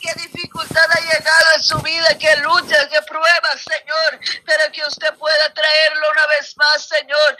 qué dificultad ha llegado en su vida, qué lucha, qué prueba, Señor, pero que usted pueda traerlo una vez más, Señor,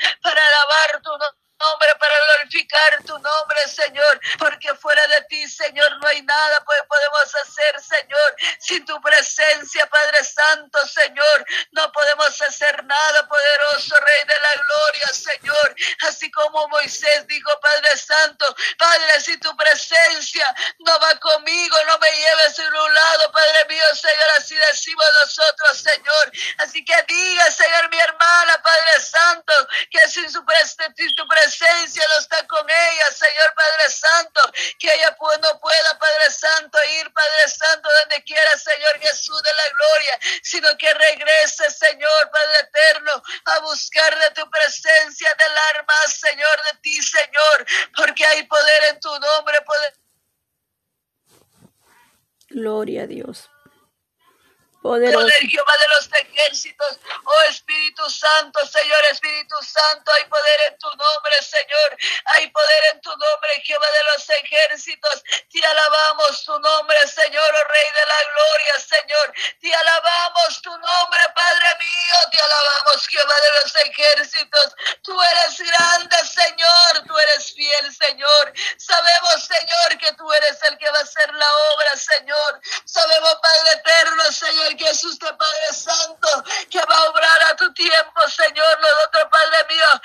Santo, hay poder en tu nombre, Señor. Hay poder en tu nombre, Jehová de los ejércitos. Te alabamos tu nombre, Señor, oh Rey de la gloria, Señor. Te alabamos tu nombre, Padre mío. Te alabamos, Jehová de los ejércitos. Tú eres grande, Señor. Tú eres fiel, Señor. Sabemos, Señor, que tú eres el que va a hacer la obra, Señor. Sabemos, Padre eterno, Señor que Jesús, de Padre Santo, que va a obrar a tu tiempo, Señor. Nosotros, Padre amigos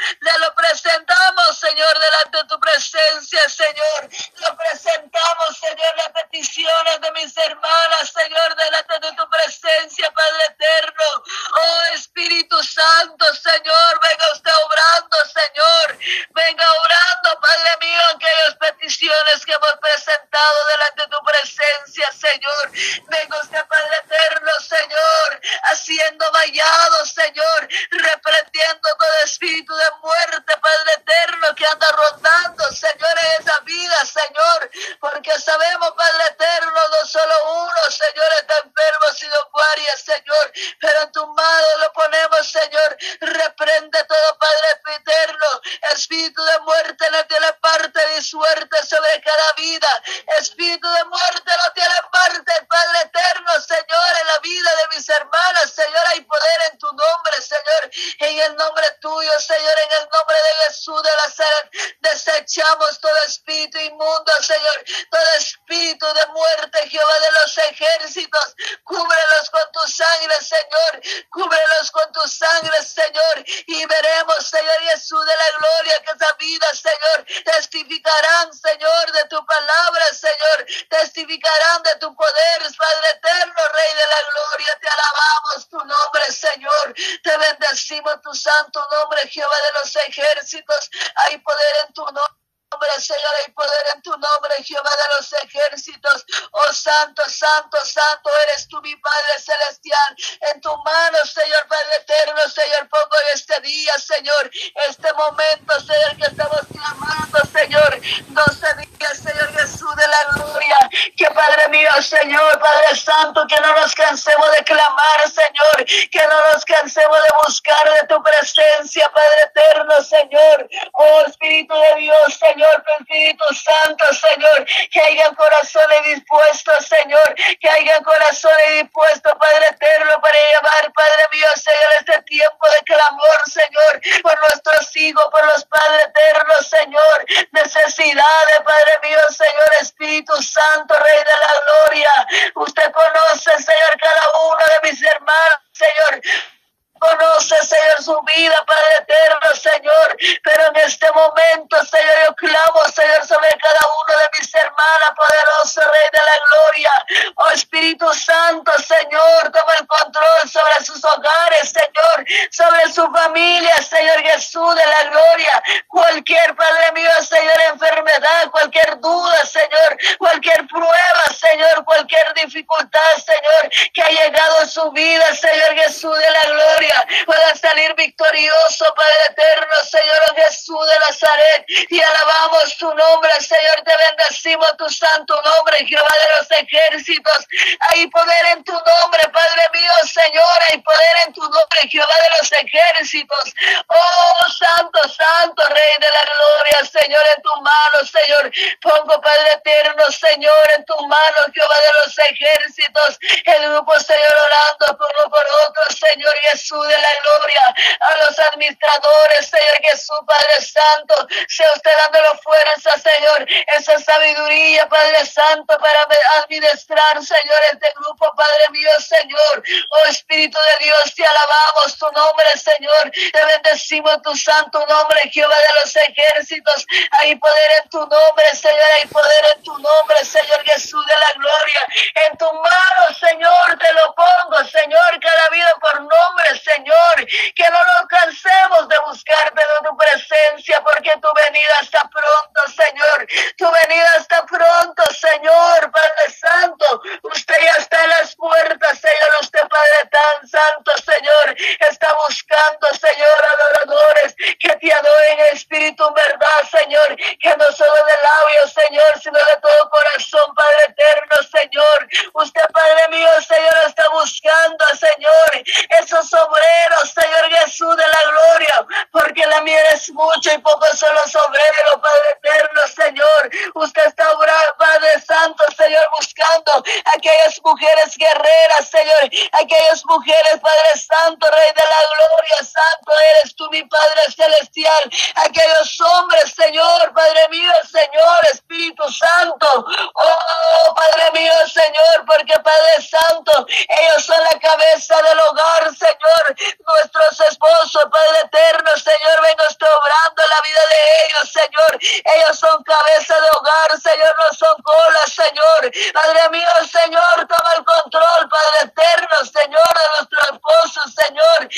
vida, Señor Jesús de la gloria, para salir victorioso, Padre eterno, Señor Jesús de Nazaret, y alabamos tu nombre, Señor, te bendecimos tu santo nombre, Jehová de los ejércitos, hay poder en tu nombre, Padre mío, Señor, hay poder en tu nombre, Jehová de los ejércitos, oh Santo, Santo, Rey de la gloria, Señor, en tus manos, Señor, pongo Padre eterno, Señor, en tus manos, Jehová de los ejércitos, el grupo, Señor, orando por uno por otro, Señor Jesús de la gloria, a los administradores, Señor Jesús, Padre Santo, sea usted dándolo fuerza, Señor, esa sabiduría, Padre Santo, para administrar, Señor, este grupo, Padre mío, Señor, oh Espíritu de Dios, te alabamos tu nombre, Señor, te bendecimos tu santo nombre, Jehová de los ejércitos, hay poder en tu nombre, Señor, hay poder en tu nombre, Señor Jesús de la gloria, en tu mano, Señor, te lo pongo, Señor, cada vida por nombre, Señor, que no nos cansemos de buscarte de tu presencia, porque tu venida está pronto, Señor, tu venida está pronto, Señor, Padre Santo, usted ya está en las puertas, Señor, usted, Padre tan santo, Señor, está buscando, Señor, adoradores que te adoren en espíritu, verdad, Señor, que no solo de labios, Señor, sino de todo corazón, Padre eterno, Señor. Usted, Padre mío, Señor, está buscando, Señor, esos obreros, Señor Jesús de la gloria, porque la miel es mucho y poco son los obreros, Padre eterno, Señor. Usted está obrando, Padre Santo, Señor, buscando aquellas mujeres guerreras, Señor, aquellas mujeres, Padre Santo, Rey de la gloria, Santo eres tú, mi Padre celestial, aquellos hombres, Señor, Padre mío, Señor, Espíritu Santo, oh, Padre mío, Señor, porque Padre Santo, ellos son la cabeza del hogar, Señor, nuestros esposos, Padre eterno, Señor, vengo obrando la vida de ellos, Señor, ellos son cabeza de hogar, Señor, no son colas, Señor, Padre mío, Señor, toma el control, Padre eterno, Señor, de nuestro esposo, Señor,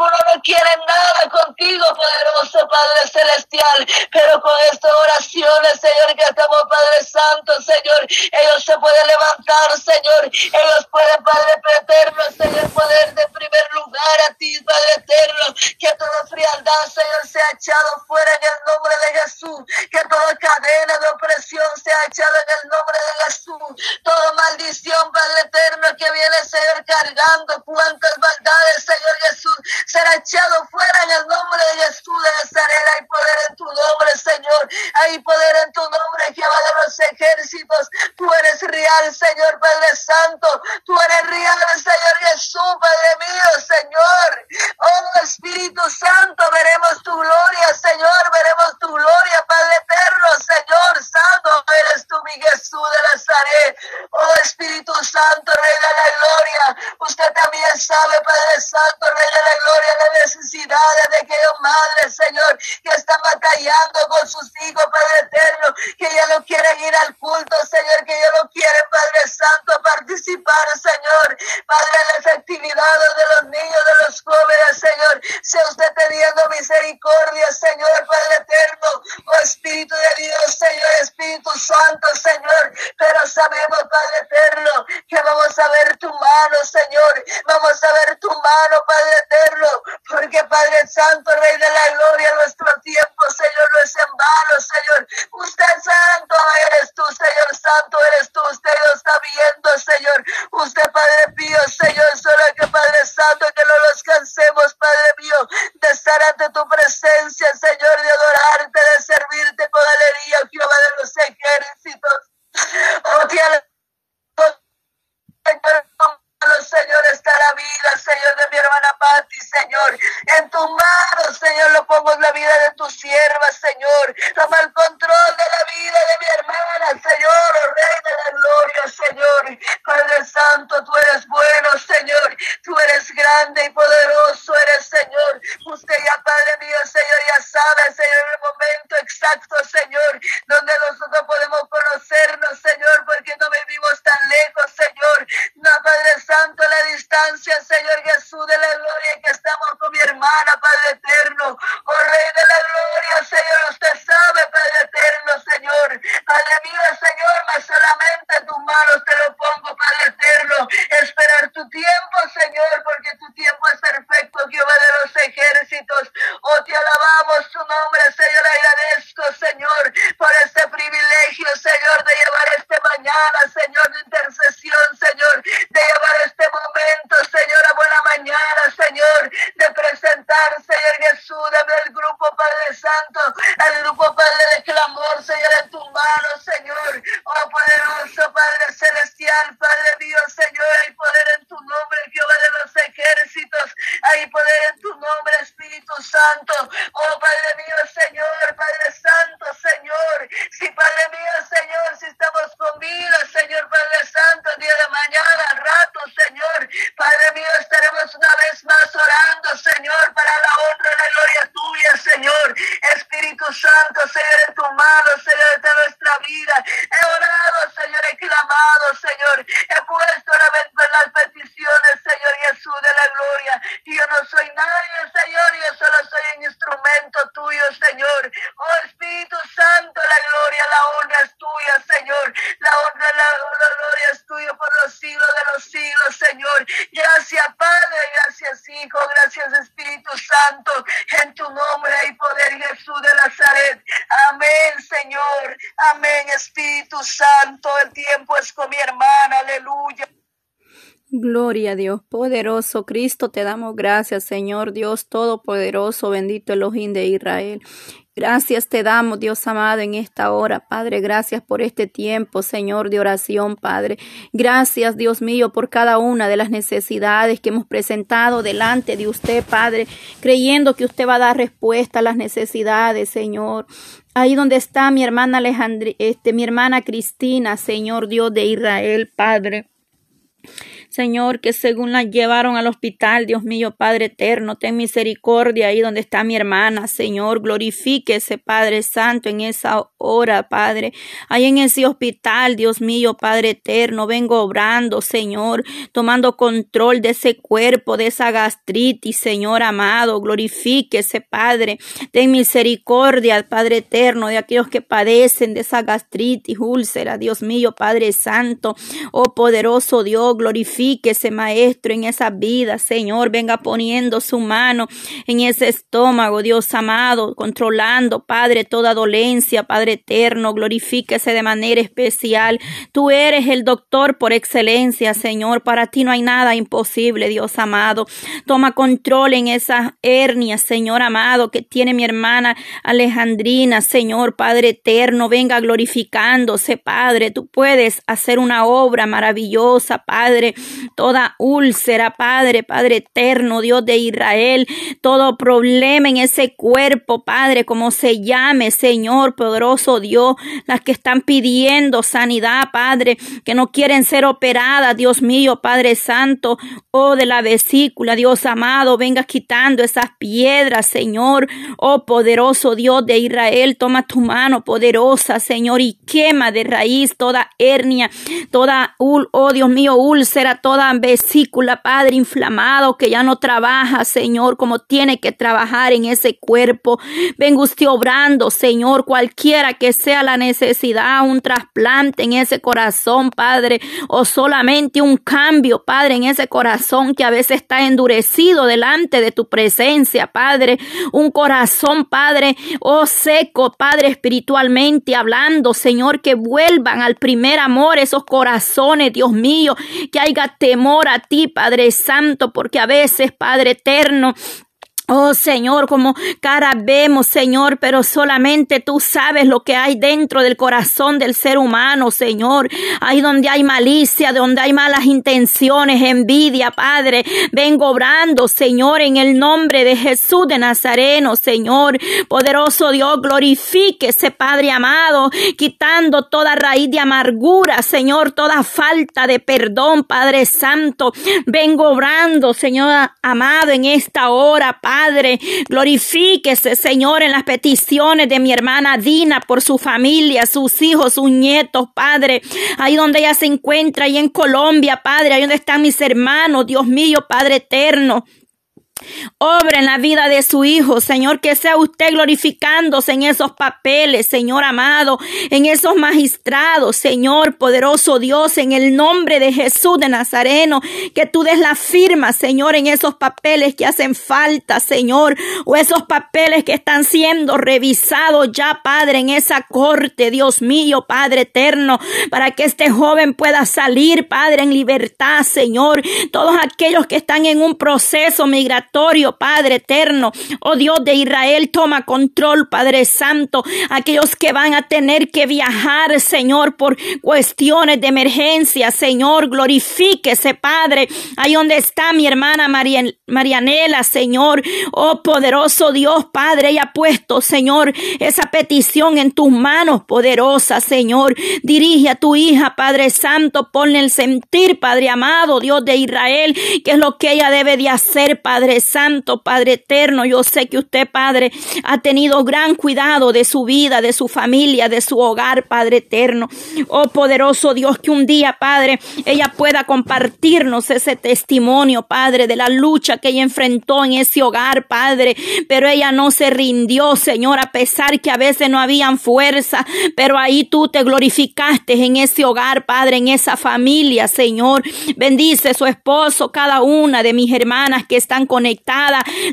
alguno no quiere nada contigo, poderoso Padre celestial, pero con estas oraciones, Señor, que estamos, Padre Señor, ellos se pueden levantar, Señor, ellos pueden, Padre eterno, Señor, poder de primer lugar a ti, Padre eterno, que toda frialdad, Señor, sea echado fuera en el nombre de Jesús, que toda cadena de opresión sea echada en el nombre de Jesús, toda maldición, Padre eterno, que viene, Señor, cargando cuantas maldades, Señor Jesús, será echado fuera en el nombre de Jesús de Nazaret, hay poder en tu nombre, Señor, hay poder en tu nombre, Jehová de ejércitos, tú eres real, Señor Padre Santo, tú eres real, Señor Jesús, Padre mío, Señor, oh Espíritu Santo, veremos tu gloria, Señor, veremos tu gloria, Padre eterno, Señor Santo, eres tú, mi Jesús de Nazaret, oh Espíritu Santo, Rey de la Gloria, usted también sabe, Padre Santo, Rey de la Gloria, las necesidades de aquellos madres, Señor, que están batallando con sus hijos, Padre eterno, que ya no quieren ir al culto, Señor, que ya no quieren, participar, Señor, Padre, en las actividades de los niños, de los jóvenes, Señor, sea usted teniendo misericordia, Señor, Padre eterno, oh Espíritu de Dios, Señor, Espíritu Santo, Señor, pero sabemos, Padre eterno, que vamos a ver tu mano, Señor, vamos a ver tu mano, Padre eterno, porque Padre Santo, Rey de la Gloria, nuestro tiempo, Señor, no es en vano, Señor, usted santo eres tú, Señor, santo eres tú, usted lo está viendo, Señor, usted, Padre mío, Señor, solo que Padre Santo, que no nos cansemos, Padre mío, de estar ante tu presencia, Señor, de adorarte, de servirte con alegría, Jehová de los ejércitos. Oh, te Señor, está la vida, Señor, de mi hermana Patti, Señor. En tu mano, Señor, lo pongo en la vida de tu sierva, Señor. Toma el control de la vida de mi hermana, Señor, oh Rey de la gloria, Señor. Padre Santo, tú eres bueno, Señor. Tú eres grande y poderoso, eres, Señor. Usted ya, Padre mío, Señor, ya sabe, Señor, el momento exacto, Señor, donde Gloria Dios poderoso, Cristo, te damos gracias, Señor Dios Todopoderoso, bendito Elohim de Israel. Gracias te damos, Dios amado, en esta hora, Padre. Gracias por este tiempo, Señor, de oración, Padre. Gracias, Dios mío, por cada una de las necesidades que hemos presentado delante de usted, Padre, creyendo que usted va a dar respuesta a las necesidades, Señor. Ahí donde está mi hermana Alejandra, este, mi hermana Cristina, Señor Dios de Israel, Padre. Señor, que según la llevaron al hospital, Dios mío, Padre eterno, ten misericordia ahí donde está mi hermana, Señor, glorifíquese, Padre Santo, en esa hora, Padre, ahí en ese hospital, Dios mío, Padre eterno, vengo obrando, Señor, tomando control de ese cuerpo, de esa gastritis, Señor amado, glorifíquese, Padre, ten misericordia, Padre eterno, de aquellos que padecen de esa gastritis, úlcera, Dios mío, Padre Santo, oh poderoso Dios, glorifíquese ese maestro en esa vida, Señor, venga poniendo su mano en ese estómago, Dios amado, controlando, Padre, toda dolencia, Padre eterno, glorifíquese de manera especial. Tú eres el doctor por excelencia, Señor, para ti no hay nada imposible, Dios amado. Toma control en esa hernia, Señor amado, que tiene mi hermana Alejandrina, Señor, Padre eterno, venga glorificándose, Padre, tú puedes hacer una obra maravillosa, Padre, toda úlcera, Padre, Padre eterno, Dios de Israel, todo problema en ese cuerpo, Padre, como se llame, Señor, poderoso Dios, las que están pidiendo sanidad, Padre, que no quieren ser operadas, Dios mío, Padre Santo, oh de la vesícula, Dios amado, venga quitando esas piedras, Señor, oh poderoso Dios de Israel, toma tu mano poderosa, Señor, y quema de raíz toda hernia, toda, oh Dios mío, úlcera, toda vesícula, Padre, inflamado, que ya no trabaja, Señor, como tiene que trabajar en ese cuerpo. Venga usted obrando, Señor, cualquiera que sea la necesidad, un trasplante en ese corazón, Padre, o solamente un cambio, Padre, en ese corazón que a veces está endurecido delante de tu presencia, Padre. Un corazón, Padre, oh seco, Padre, espiritualmente hablando, Señor, que vuelvan al primer amor esos corazones, Dios mío, que haya temor a ti, Padre Santo, porque a veces, Padre Eterno, Oh Señor, como cara vemos, Señor, pero solamente tú sabes lo que hay dentro del corazón del ser humano, Señor. Ahí donde hay malicia, donde hay malas intenciones, envidia, Padre. Vengo obrando, Señor, en el nombre de Jesús de Nazareno, Señor. Poderoso Dios, glorifíquese, Padre amado, quitando toda raíz de amargura, Señor, toda falta de perdón, Padre Santo. Vengo obrando, Señor amado, en esta hora, Padre. Padre. Glorifíquese, Señor, en las peticiones de mi hermana Dina por su familia, sus hijos, sus nietos, Padre. Ahí donde ella se encuentra, ahí en Colombia, Padre, ahí donde están mis hermanos, Dios mío, Padre eterno. Obra en la vida de su hijo, Señor, que sea usted glorificándose en esos papeles, Señor amado, en esos magistrados, Señor poderoso Dios, en el nombre de Jesús de Nazareno, que tú des la firma, Señor, en esos papeles que hacen falta, Señor, o esos papeles que están siendo revisados ya, Padre, en esa corte, Dios mío, Padre eterno, para que este joven pueda salir, Padre, en libertad, Señor, todos aquellos que están en un proceso migratorio, Padre eterno. Oh Dios de Israel, toma control, Padre Santo. Aquellos que van a tener que viajar, Señor, por cuestiones de emergencia, Señor, glorifíquese, Padre. Ahí donde está mi hermana Marianela, Señor. Oh poderoso Dios, Padre, ella ha puesto, Señor, esa petición en tus manos, poderosa, Señor. Dirige a tu hija, Padre Santo, ponle el sentir, Padre amado, Dios de Israel, que es lo que ella debe de hacer, Padre Santo, Padre eterno. Yo sé que usted, Padre, ha tenido gran cuidado de su vida, de su familia, de su hogar, Padre eterno. Oh poderoso Dios, que un día, Padre, ella pueda compartirnos ese testimonio, Padre, de la lucha que ella enfrentó en ese hogar, Padre. Pero ella no se rindió, Señor, a pesar que a veces no habían fuerza, pero ahí tú te glorificaste en ese hogar, Padre, en esa familia, Señor. Bendice su esposo, cada una de mis hermanas que están conectadas,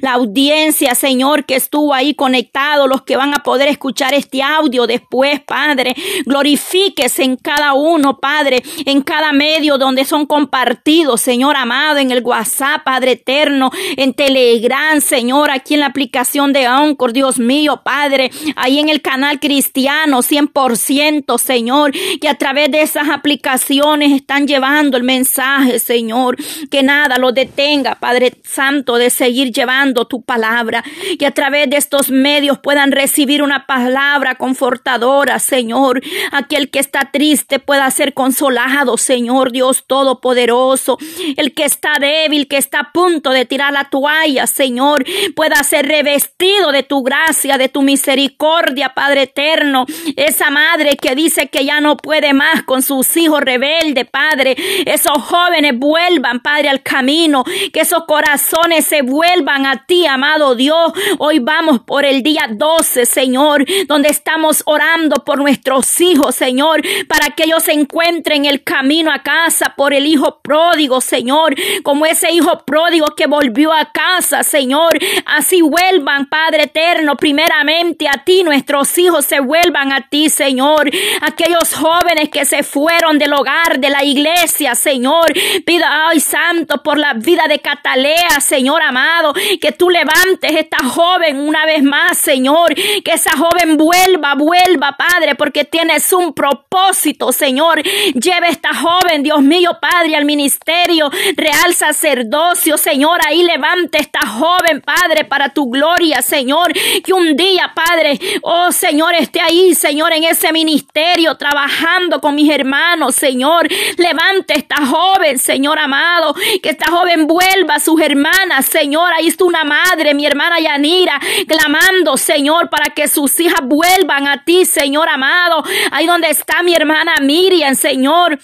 la audiencia, Señor, que estuvo ahí conectado, los que van a poder escuchar este audio después, Padre. Glorifíquese en cada uno, Padre, en cada medio donde son compartidos, Señor amado, en el WhatsApp, Padre eterno, en Telegram, Señor, aquí en la aplicación de Anchor, Dios mío, Padre, ahí en el canal cristiano, 100%, Señor, que a través de esas aplicaciones están llevando el mensaje, Señor, que nada lo detenga, Padre Santo, de seguir llevando tu palabra, que a través de estos medios puedan recibir una palabra confortadora, Señor, aquel que está triste pueda ser consolado, Señor Dios Todopoderoso, el que está débil, que está a punto de tirar la toalla, Señor, pueda ser revestido de tu gracia, de tu misericordia, Padre eterno, esa madre que dice que ya no puede más con sus hijos rebeldes, Padre, esos jóvenes vuelvan, Padre, al camino, que esos corazones se vuelvan a ti, amado Dios. Hoy vamos por el día 12, Señor, donde estamos orando por nuestros hijos, Señor, para que ellos se encuentren el camino a casa por el hijo pródigo, Señor, como ese hijo pródigo que volvió a casa, Señor. Así vuelvan, Padre eterno, primeramente a ti, nuestros hijos se vuelvan a ti, Señor. Aquellos jóvenes que se fueron del hogar, de la iglesia, Señor. Pida, ay, Santo, por la vida de Catalea, Señor amado, que tú levantes esta joven una vez más, Señor. Que esa joven vuelva, vuelva, Padre, porque tienes un propósito, Señor. Lleve esta joven, Dios mío, Padre, al ministerio, real sacerdocio, Señor. Ahí levante esta joven, Padre, para tu gloria, Señor. Que un día, Padre, oh Señor, esté ahí, Señor, en ese ministerio, trabajando con mis hermanos, Señor. Levante esta joven, Señor amado. Que esta joven vuelva a sus hermanas, Señor. Ahí está una madre, mi hermana Yanira, clamando, Señor, para que sus hijas vuelvan a ti, Señor amado. Ahí donde está mi hermana Miriam, Señor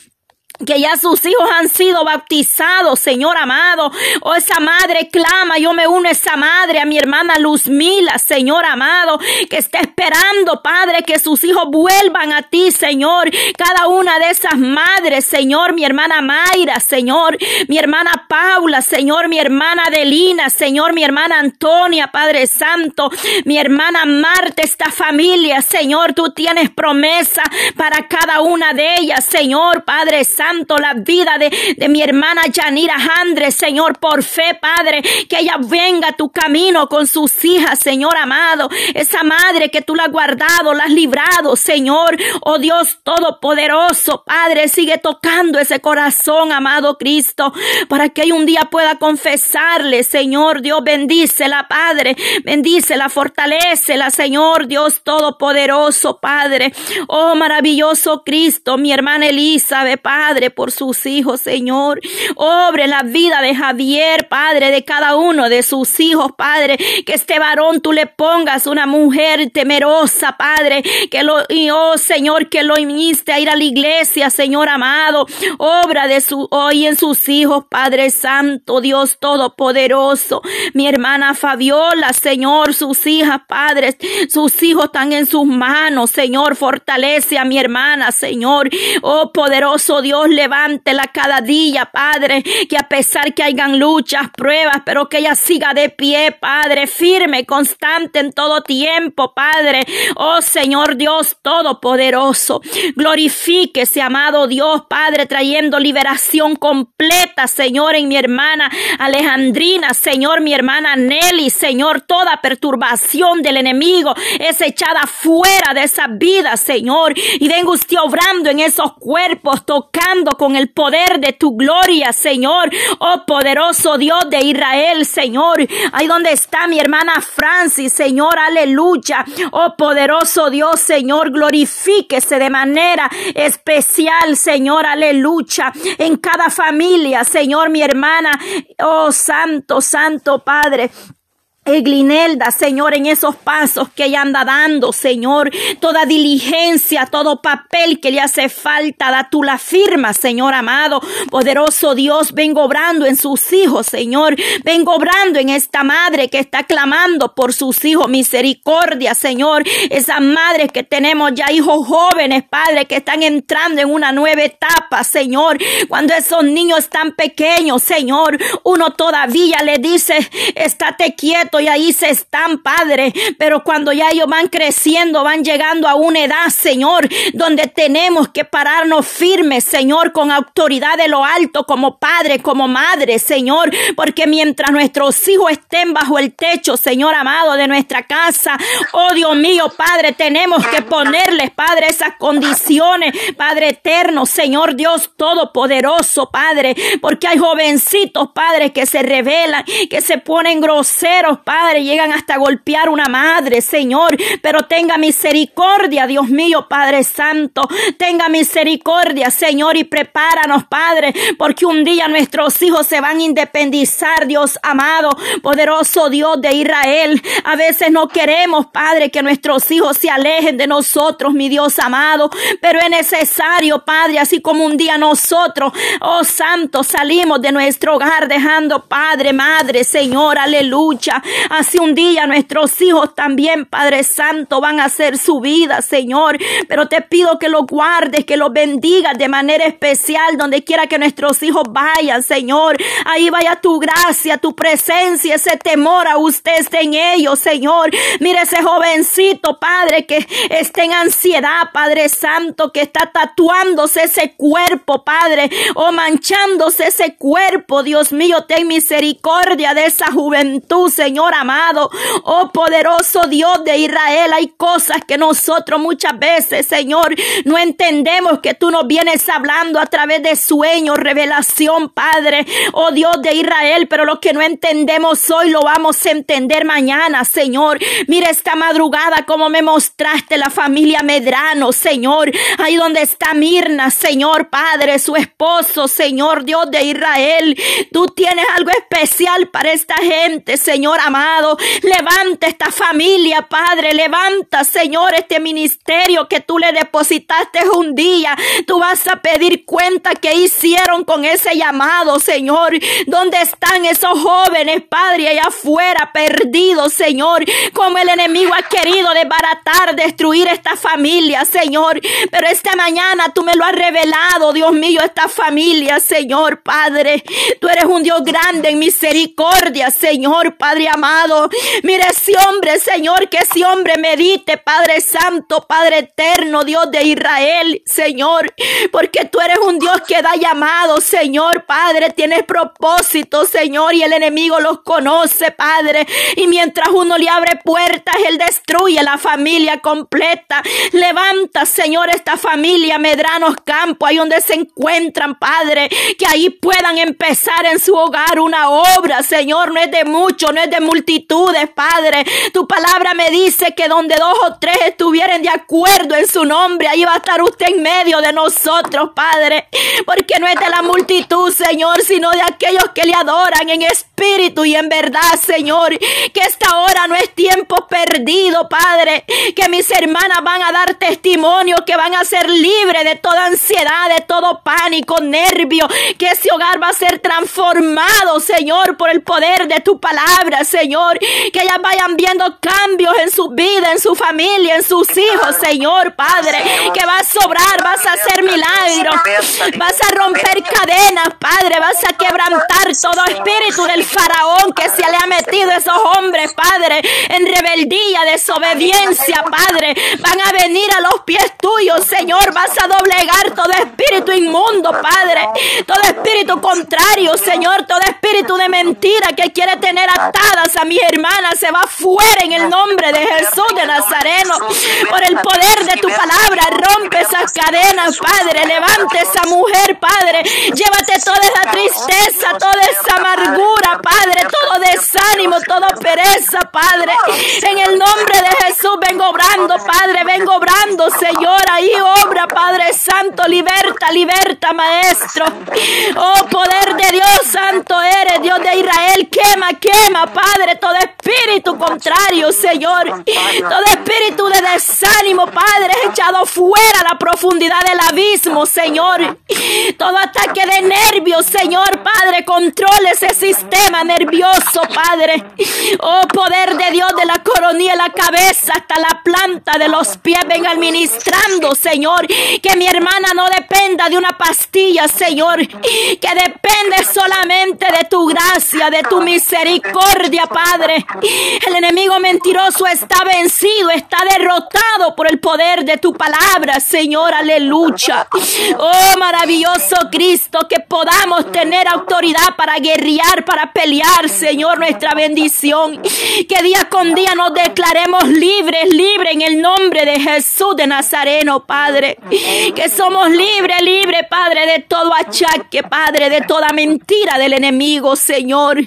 que ya sus hijos han sido bautizados, Señor amado. Oh, esa madre clama, yo me uno a esa madre, a mi hermana Luzmila, Señor amado, que está esperando, Padre, que sus hijos vuelvan a ti, Señor. Cada una de esas madres, Señor, mi hermana Mayra, Señor, mi hermana Paula, Señor, mi hermana Adelina, Señor, mi hermana Antonia, Padre Santo, mi hermana Marta, esta familia, Señor, tú tienes promesa para cada una de ellas, Señor, Padre Santo la vida de, de mi hermana Yanira Andres, Señor, por fe, Padre, que ella venga a tu camino con sus hijas, Señor amado, esa madre que tú la has guardado, la has librado, Señor, oh Dios Todopoderoso, Padre, sigue tocando ese corazón, amado Cristo, para que un día pueda confesarle, Señor, Dios, bendícela, Padre, bendícela, fortalecela, Señor, Dios Todopoderoso, Padre, oh maravilloso Cristo, mi hermana Elizabeth, Padre, Padre, por sus hijos, Señor. Obre la vida de Javier, Padre, de cada uno de sus hijos, Padre. Que este varón tú le pongas una mujer temerosa, Padre. Que lo, y oh Señor, que lo inste a ir a la iglesia, Señor amado. Obra de su, hoy en sus hijos, Padre Santo, Dios Todopoderoso. Mi hermana Fabiola, Señor, sus hijas, padres, sus hijos están en sus manos, Señor. Fortalece a mi hermana, Señor. Oh poderoso Dios Levántela cada día, Padre, que a pesar que hayan luchas, pruebas, pero que ella siga de pie, Padre, firme, constante en todo tiempo, Padre. Oh Señor Dios Todopoderoso, glorifíquese, amado Dios, Padre, trayendo liberación completa, Señor, en mi hermana Alejandrina, Señor, mi hermana Nelly, Señor, toda perturbación del enemigo es echada fuera de esa vida, Señor, y venga usted obrando en esos cuerpos, tocando con el poder de tu gloria, Señor, oh poderoso Dios de Israel, Señor, ahí donde está mi hermana Francis, Señor, aleluya, oh poderoso Dios, Señor, glorifíquese de manera especial, Señor, aleluya, en cada familia, Señor, mi hermana, oh santo, santo Padre. Eglinelda, Señor, en esos pasos que ella anda dando, Señor, toda diligencia, todo papel que le hace falta, da tú la firma, Señor amado, poderoso Dios, vengo obrando en sus hijos, Señor, vengo obrando en esta madre que está clamando por sus hijos, misericordia, Señor, esa madre que tenemos ya hijos jóvenes, Padre, que están entrando en una nueva etapa, Señor, cuando esos niños están pequeños, Señor, uno todavía le dice, estate quieto, y ahí se están, Padre. Pero cuando ya ellos van creciendo, van llegando a una edad, Señor, donde tenemos que pararnos firmes, Señor, con autoridad de lo alto, como Padre, como Madre, Señor. Porque mientras nuestros hijos estén bajo el techo, Señor amado, de nuestra casa, oh Dios mío, Padre, tenemos que ponerles, Padre, esas condiciones, Padre eterno, Señor Dios Todopoderoso, Padre. Porque hay jovencitos, Padre, que se rebelan, que se ponen groseros, Padre, llegan hasta golpear una madre, Señor, pero tenga misericordia, Dios mío, Padre Santo, tenga misericordia, Señor, y prepáranos, Padre, porque un día nuestros hijos se van a independizar, Dios amado, poderoso Dios de Israel. A veces no queremos, Padre, que nuestros hijos se alejen de nosotros, mi Dios amado, pero es necesario, Padre, así como un día nosotros, oh Santo, salimos de nuestro hogar dejando, Padre, Madre, Señor, aleluya, Así un día nuestros hijos también, Padre Santo, van a hacer su vida, Señor. Pero te pido que los guardes, que los bendigas de manera especial donde quiera que nuestros hijos vayan, Señor. Ahí vaya tu gracia, tu presencia, ese temor a usted esté en ellos, Señor. Mire ese jovencito, Padre, que está en ansiedad, Padre Santo, que está tatuándose ese cuerpo, Padre, o manchándose ese cuerpo. Dios mío, ten misericordia de esa juventud, Señor. Amado. Oh poderoso Dios de Israel, hay cosas que nosotros muchas veces, Señor, no entendemos que tú nos vienes hablando a través de sueños, revelación, Padre. Oh Dios de Israel, pero lo que no entendemos hoy lo vamos a entender mañana, Señor. Mira esta madrugada como me mostraste la familia Medrano, Señor. Ahí donde está Mirna, Señor, Padre, su esposo, Señor, Dios de Israel. Tú tienes algo especial para esta gente, Señor amado. Levanta esta familia, Padre. Levanta, Señor, este ministerio que tú le depositaste un día. Tú vas a pedir cuenta que hicieron con ese llamado, Señor. ¿Dónde están esos jóvenes, Padre, allá afuera, perdidos, Señor? Como el enemigo ha querido desbaratar, destruir esta familia, Señor. Pero esta mañana tú me lo has revelado, Dios mío, esta familia, Señor, Padre. Tú eres un Dios grande en misericordia, Señor, Padre amado. Mire ese hombre, Señor, que ese hombre medite, Padre Santo, Padre Eterno, Dios de Israel, Señor, porque tú eres un Dios que da llamado, Señor, Padre, tienes propósito, Señor, y el enemigo los conoce, Padre, y mientras uno le abre puertas, él destruye la familia completa. Levanta, Señor, esta familia, Medranos Campo, ahí donde se encuentran, Padre, que ahí puedan empezar en su hogar una obra, Señor, no es de mucho, no es de multitudes, Padre. Tu palabra me dice que donde dos o tres estuvieran de acuerdo en su nombre, ahí va a estar usted en medio de nosotros, Padre. Porque no es de la multitud, Señor, sino de aquellos que le adoran en espíritu y en verdad, Señor. Que esta hora no es tiempo perdido, Padre. Que mis hermanas van a dar testimonio, que van a ser libres de toda ansiedad, de todo pánico, nervio. Que ese hogar va a ser transformado, Señor, por el poder de tu palabra, Señor. Señor. Que ellas vayan viendo cambios en su vida, en su familia, en sus hijos, Señor, Padre. Que vas a sobrar, vas a hacer milagros. Vas a romper cadenas, Padre. Vas a quebrantar todo espíritu del faraón que se le ha metido a esos hombres, Padre, en rebeldía, desobediencia, Padre. Van a venir a los pies tuyos, Señor. Vas a doblegar todo espíritu inmundo, Padre. Todo espíritu contrario, Señor. Todo espíritu de mentira que quiere tener atadas a mi hermana se va fuera en el nombre de Jesús de Nazareno. Por el poder de tu palabra, rompe esas cadenas, Padre. Levante esa mujer, Padre. Llévate toda esa tristeza, toda esa amargura, Padre. Todo desánimo, toda pereza, Padre. En el nombre de Jesús obrando, Padre. Vengo obrando, Señor. Ahí obra, Padre Santo. Liberta, liberta, Maestro. Oh, poder de Dios Santo eres, Dios de Israel. Quema, quema, Padre, todo espíritu contrario, Señor. Todo espíritu de desánimo, Padre, echado fuera a la profundidad del abismo, Señor. Todo ataque de nervios, Señor, Padre, controle ese sistema nervioso, Padre. Oh, poder de Dios de la coronilla, la cabeza hasta la planta de los pies, venga administrando, Señor. Que mi hermana no dependa de una pastilla, Señor. Que depende solamente de tu gracia, de tu misericordia, Padre. El enemigo mentiroso está vencido, está derrotado por el poder de tu palabra, Señor. Aleluya. Oh, maravilloso Cristo, que podamos tener autoridad para guerrear, para pelear, Señor, nuestra bendición. Que día con día nos declaremos libres, libres en el nombre de Jesús de Nazareno, Padre. Que somos libres, libres, Padre, de todo achaque, Padre, de toda mentira del enemigo, Señor.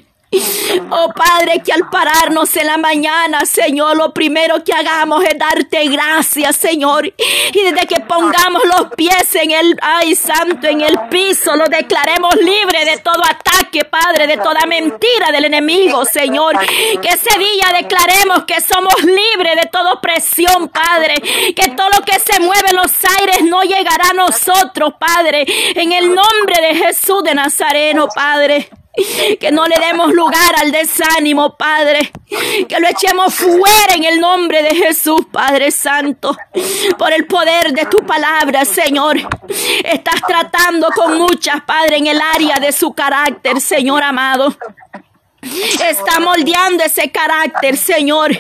Oh Padre, que al pararnos en la mañana, Señor, lo primero que hagamos es darte gracias, Señor. Y desde que pongamos los pies en el, ay santo, en el piso, lo declaremos libre de todo ataque, Padre, de toda mentira del enemigo, Señor. Que ese día declaremos que somos libres de toda opresión, Padre. Que todo lo que se mueve en los aires no llegará a nosotros, Padre. En el nombre de Jesús de Nazareno, Padre. Que no le demos lugar al desánimo, Padre. Que lo echemos fuera en el nombre de Jesús, Padre Santo. Por el poder de tu palabra, Señor. Estás tratando con muchas, Padre, en el área de su carácter, Señor amado. Está moldeando ese carácter, Señor.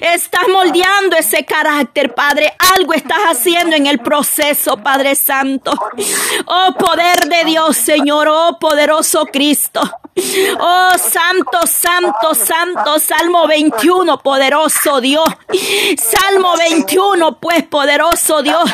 Estás moldeando ese carácter, Padre. Algo estás haciendo en el proceso, Padre Santo. Oh, poder de Dios, Señor. Oh, poderoso Cristo. Oh, santo, santo, santo. Salmo 21, poderoso Dios. Salmo 21, pues, poderoso Dios.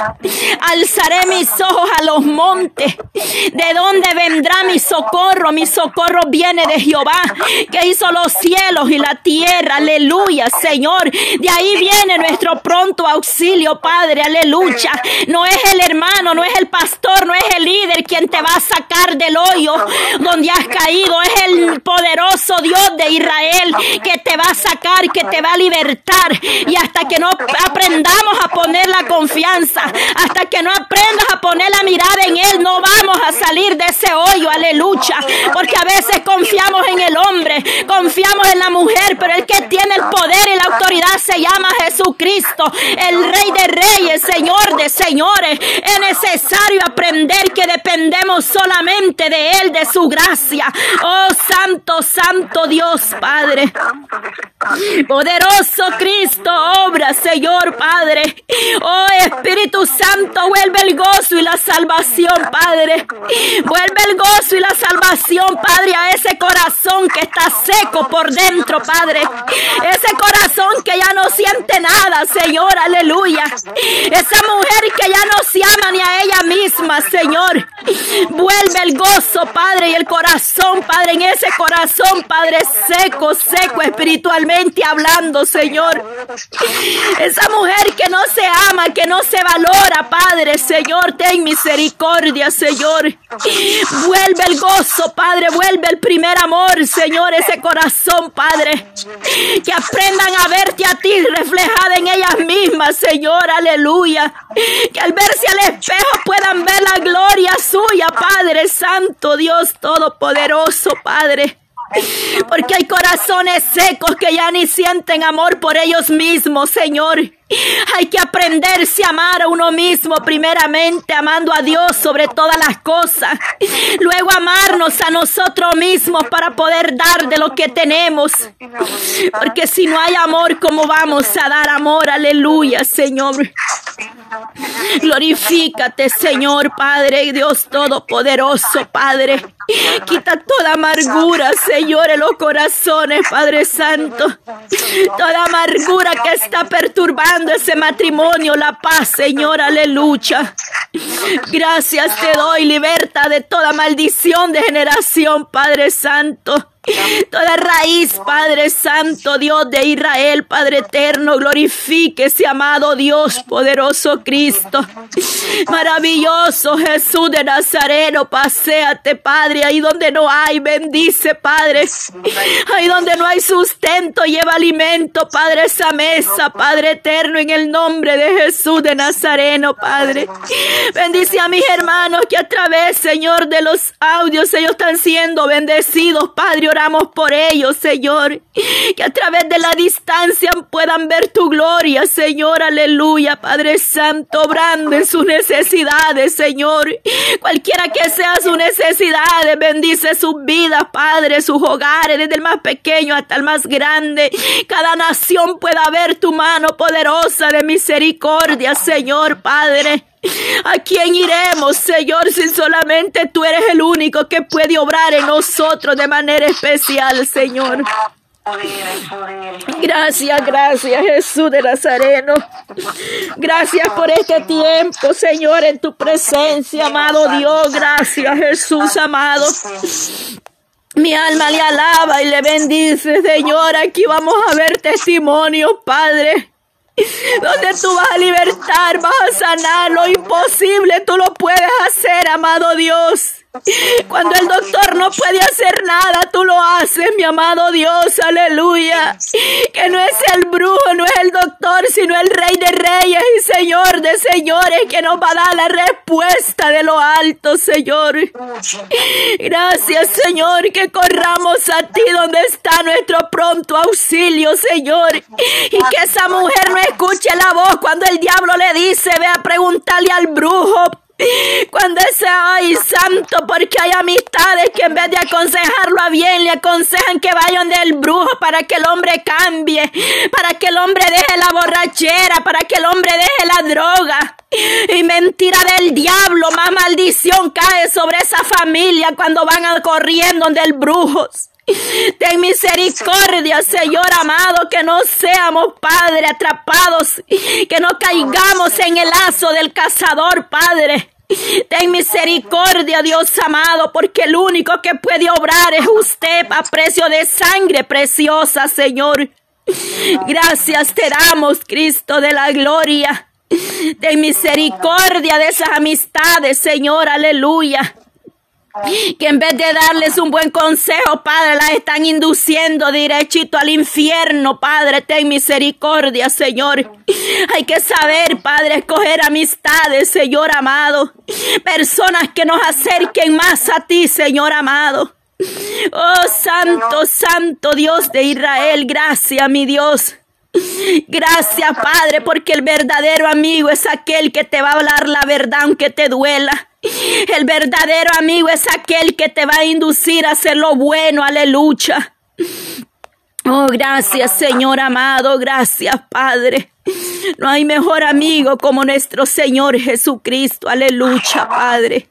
Alzaré mis ojos a los montes. ¿De dónde vendrá mi socorro? Mi socorro viene de Jehová que hizo los cielos y la tierra. Aleluya, Señor. De ahí viene nuestro pronto auxilio, Padre. Aleluya. No es el hermano, no es el pastor, no es el líder quien te va a sacar del hoyo donde has caído. Es el poderoso Dios de Israel que te va a sacar, que te va a libertar. Y hasta que no aprendamos a poner la confianza, hasta que no aprendas a poner la mirada en Él, no vamos a salir de ese hoyo. Aleluya. Porque a veces confiamos en el hombre confiamos en la mujer, pero el que tiene el poder y la autoridad se llama Jesucristo, el Rey de Reyes, Señor de Señores. Es necesario aprender que dependemos solamente de Él, de su gracia. Oh Santo, Santo Dios, Padre. Poderoso Cristo, obra, Señor Padre. Oh Espíritu Santo, vuelve el gozo y la salvación, Padre. Vuelve el gozo y la salvación, Padre, a ese corazón que está seco por dentro, Padre. Ese corazón que ya no siente nada, Señor, aleluya. Esa mujer que ya no se ama ni a ella misma, Señor. Vuelve el gozo, Padre, y el corazón, Padre, en ese corazón, Padre, seco, seco espiritualmente hablando, Señor. Esa mujer que no se ama, que no se valora, Padre, Señor, ten misericordia, Señor. Vuelve el gozo, Padre, vuelve el primer amor, Señor ese corazón, Padre. Que aprendan a verte a ti reflejada en ellas mismas, Señor, aleluya. Que al verse al espejo puedan ver la gloria suya, Padre Santo, Dios Todopoderoso, Padre. Porque hay corazones secos que ya ni sienten amor por ellos mismos, Señor. Hay que aprenderse a amar a uno mismo, primeramente amando a Dios sobre todas las cosas. Luego amarnos a nosotros mismos para poder dar de lo que tenemos. Porque si no hay amor, ¿cómo vamos a dar amor? Aleluya, Señor. Glorifícate, Señor, Padre, Dios Todopoderoso, Padre. Quita toda amargura, Señor, en los corazones, Padre Santo. Toda amargura que está perturbando ese matrimonio, la paz, Señor, aleluya. Gracias te doy, libertad de toda maldición de generación, Padre Santo. Toda raíz, Padre Santo, Dios de Israel, Padre eterno, glorifique ese amado Dios, poderoso Cristo. Maravilloso Jesús de Nazareno, paséate, Padre, ahí donde no hay, bendice, Padre. Ahí donde no hay sustento, lleva alimento, Padre, esa mesa, Padre eterno, en el nombre de Jesús de Nazareno, Padre. Bendice a mis hermanos que a través, Señor, de los audios ellos están siendo bendecidos, Padre oramos por ellos, Señor. Que a través de la distancia puedan ver tu gloria, Señor. Aleluya, Padre Santo, obrando en sus necesidades, Señor. Cualquiera que sea su necesidad, bendice sus vidas, Padre, sus hogares, desde el más pequeño hasta el más grande. Cada nación pueda ver tu mano poderosa de misericordia, Señor, Padre. ¿A quién iremos, Señor, si solamente tú eres el único que puede obrar en nosotros de manera especial, Señor? Gracias, gracias Jesús de Nazareno. Gracias por este tiempo, Señor, en tu presencia, amado Dios. Gracias, Jesús, amado. Mi alma le alaba y le bendice, Señor. Aquí vamos a ver testimonios, Padre donde tú vas a libertar, vas a sanar lo imposible, tú lo puedes hacer, amado Dios. Cuando el doctor no puede hacer nada, tú lo haces, mi amado Dios, aleluya. Que no es el brujo, no es el doctor, sino el rey de reyes y señor de señores que nos va a dar la respuesta de lo alto, Señor. Gracias, Señor, que corramos a ti donde está nuestro pronto auxilio, Señor. Y que esa mujer no escuche la voz cuando el diablo le dice, ve a preguntarle al brujo cuando ese ay santo, porque hay amistades que en vez de aconsejarlo a bien, le aconsejan que vayan del brujo para que el hombre cambie, para que el hombre deje la borrachera, para que el hombre deje la droga. Y mentira del diablo, más maldición cae sobre esa familia cuando van corriendo del brujo. Ten misericordia, Señor amado, que no seamos, Padre, atrapados, que no caigamos en el lazo del cazador, Padre. Ten misericordia, Dios amado, porque el único que puede obrar es usted a precio de sangre preciosa, Señor. Gracias te damos, Cristo de la gloria. Ten misericordia de esas amistades, Señor, aleluya que en vez de darles un buen consejo, Padre, las están induciendo derechito al infierno, Padre, ten misericordia, Señor. Hay que saber, Padre, escoger amistades, Señor amado, personas que nos acerquen más a ti, Señor amado. Oh, santo, santo Dios de Israel, gracias, mi Dios. Gracias, Padre, porque el verdadero amigo es aquel que te va a hablar la verdad aunque te duela. El verdadero amigo es aquel que te va a inducir a hacer lo bueno, aleluya. Oh, gracias, Señor amado, gracias, Padre. No hay mejor amigo como nuestro Señor Jesucristo. Aleluya, Padre.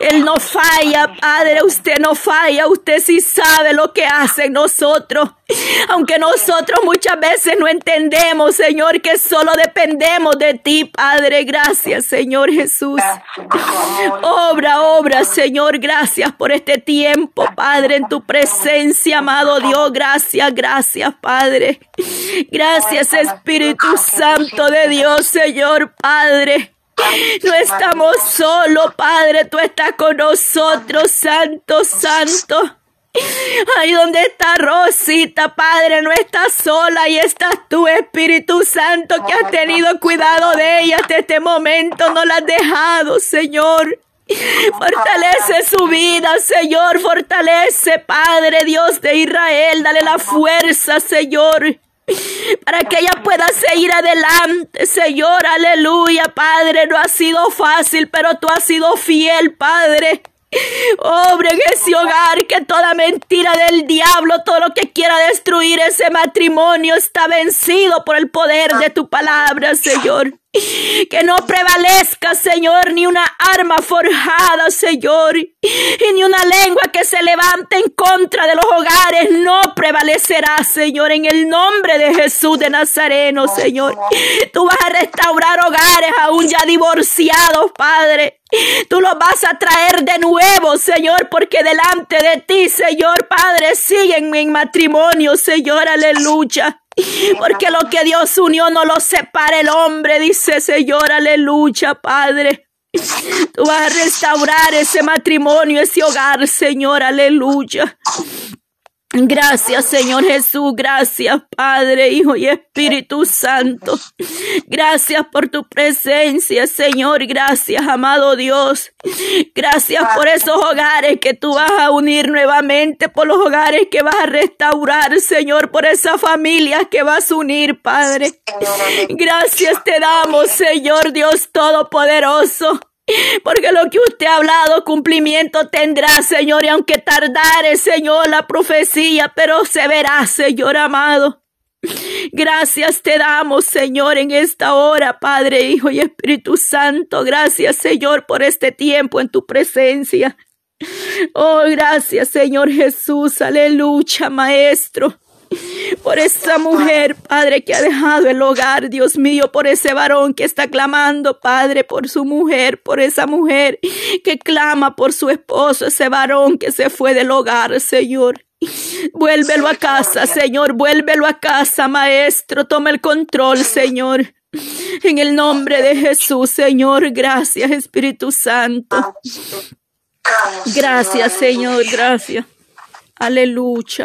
Él no falla, Padre. Usted no falla. Usted sí sabe lo que hace nosotros. Aunque nosotros muchas veces no entendemos, Señor, que solo dependemos de ti, Padre. Gracias, Señor Jesús. Obra, obra, Señor. Gracias por este tiempo, Padre, en tu presencia, amado Dios. Gracias, gracias, Padre. Gracias, Espíritu Santo de Dios, Señor Padre. No estamos solos, Padre, tú estás con nosotros, Santo, Santo. Ahí donde está Rosita, Padre, no estás sola y estás tú, Espíritu Santo, que has tenido cuidado de ella hasta este momento, no la has dejado, Señor. Fortalece su vida, Señor. Fortalece, Padre Dios de Israel. Dale la fuerza, Señor. Para que ella pueda seguir adelante, Señor. Aleluya, Padre. No ha sido fácil, pero tú has sido fiel, Padre. Obre en ese hogar que toda mentira del diablo, todo lo que quiera destruir ese matrimonio está vencido por el poder de tu palabra, Señor. Que no prevalezca, Señor, ni una arma forjada, Señor, y ni una lengua que se levante en contra de los hogares no prevalecerá, Señor, en el nombre de Jesús de Nazareno, Señor. Tú vas a restaurar hogares aún ya divorciados, Padre. Tú los vas a traer de nuevo, Señor, porque delante de ti, Señor, Padre, siguen en matrimonio, Señor, aleluya. Porque lo que Dios unió no lo separa el hombre, dice Señor, aleluya, Padre. Tú vas a restaurar ese matrimonio, ese hogar, Señor, aleluya. Gracias, Señor Jesús. Gracias, Padre, Hijo y Espíritu Santo. Gracias por tu presencia, Señor. Gracias, amado Dios. Gracias por esos hogares que tú vas a unir nuevamente, por los hogares que vas a restaurar, Señor, por esas familias que vas a unir, Padre. Gracias te damos, Señor Dios Todopoderoso. Porque lo que usted ha hablado, cumplimiento tendrá, Señor, y aunque tardare, Señor, la profecía, pero se verá, Señor amado. Gracias te damos, Señor, en esta hora, Padre, Hijo y Espíritu Santo. Gracias, Señor, por este tiempo en tu presencia. Oh, gracias, Señor Jesús. Aleluya, Maestro por esa mujer, Padre, que ha dejado el hogar, Dios mío, por ese varón que está clamando, Padre, por su mujer, por esa mujer que clama por su esposo, ese varón que se fue del hogar, Señor. Vuélvelo a casa, Señor, vuélvelo a casa, Maestro, toma el control, Señor. En el nombre de Jesús, Señor, gracias, Espíritu Santo. Gracias, Señor, gracias. Aleluya.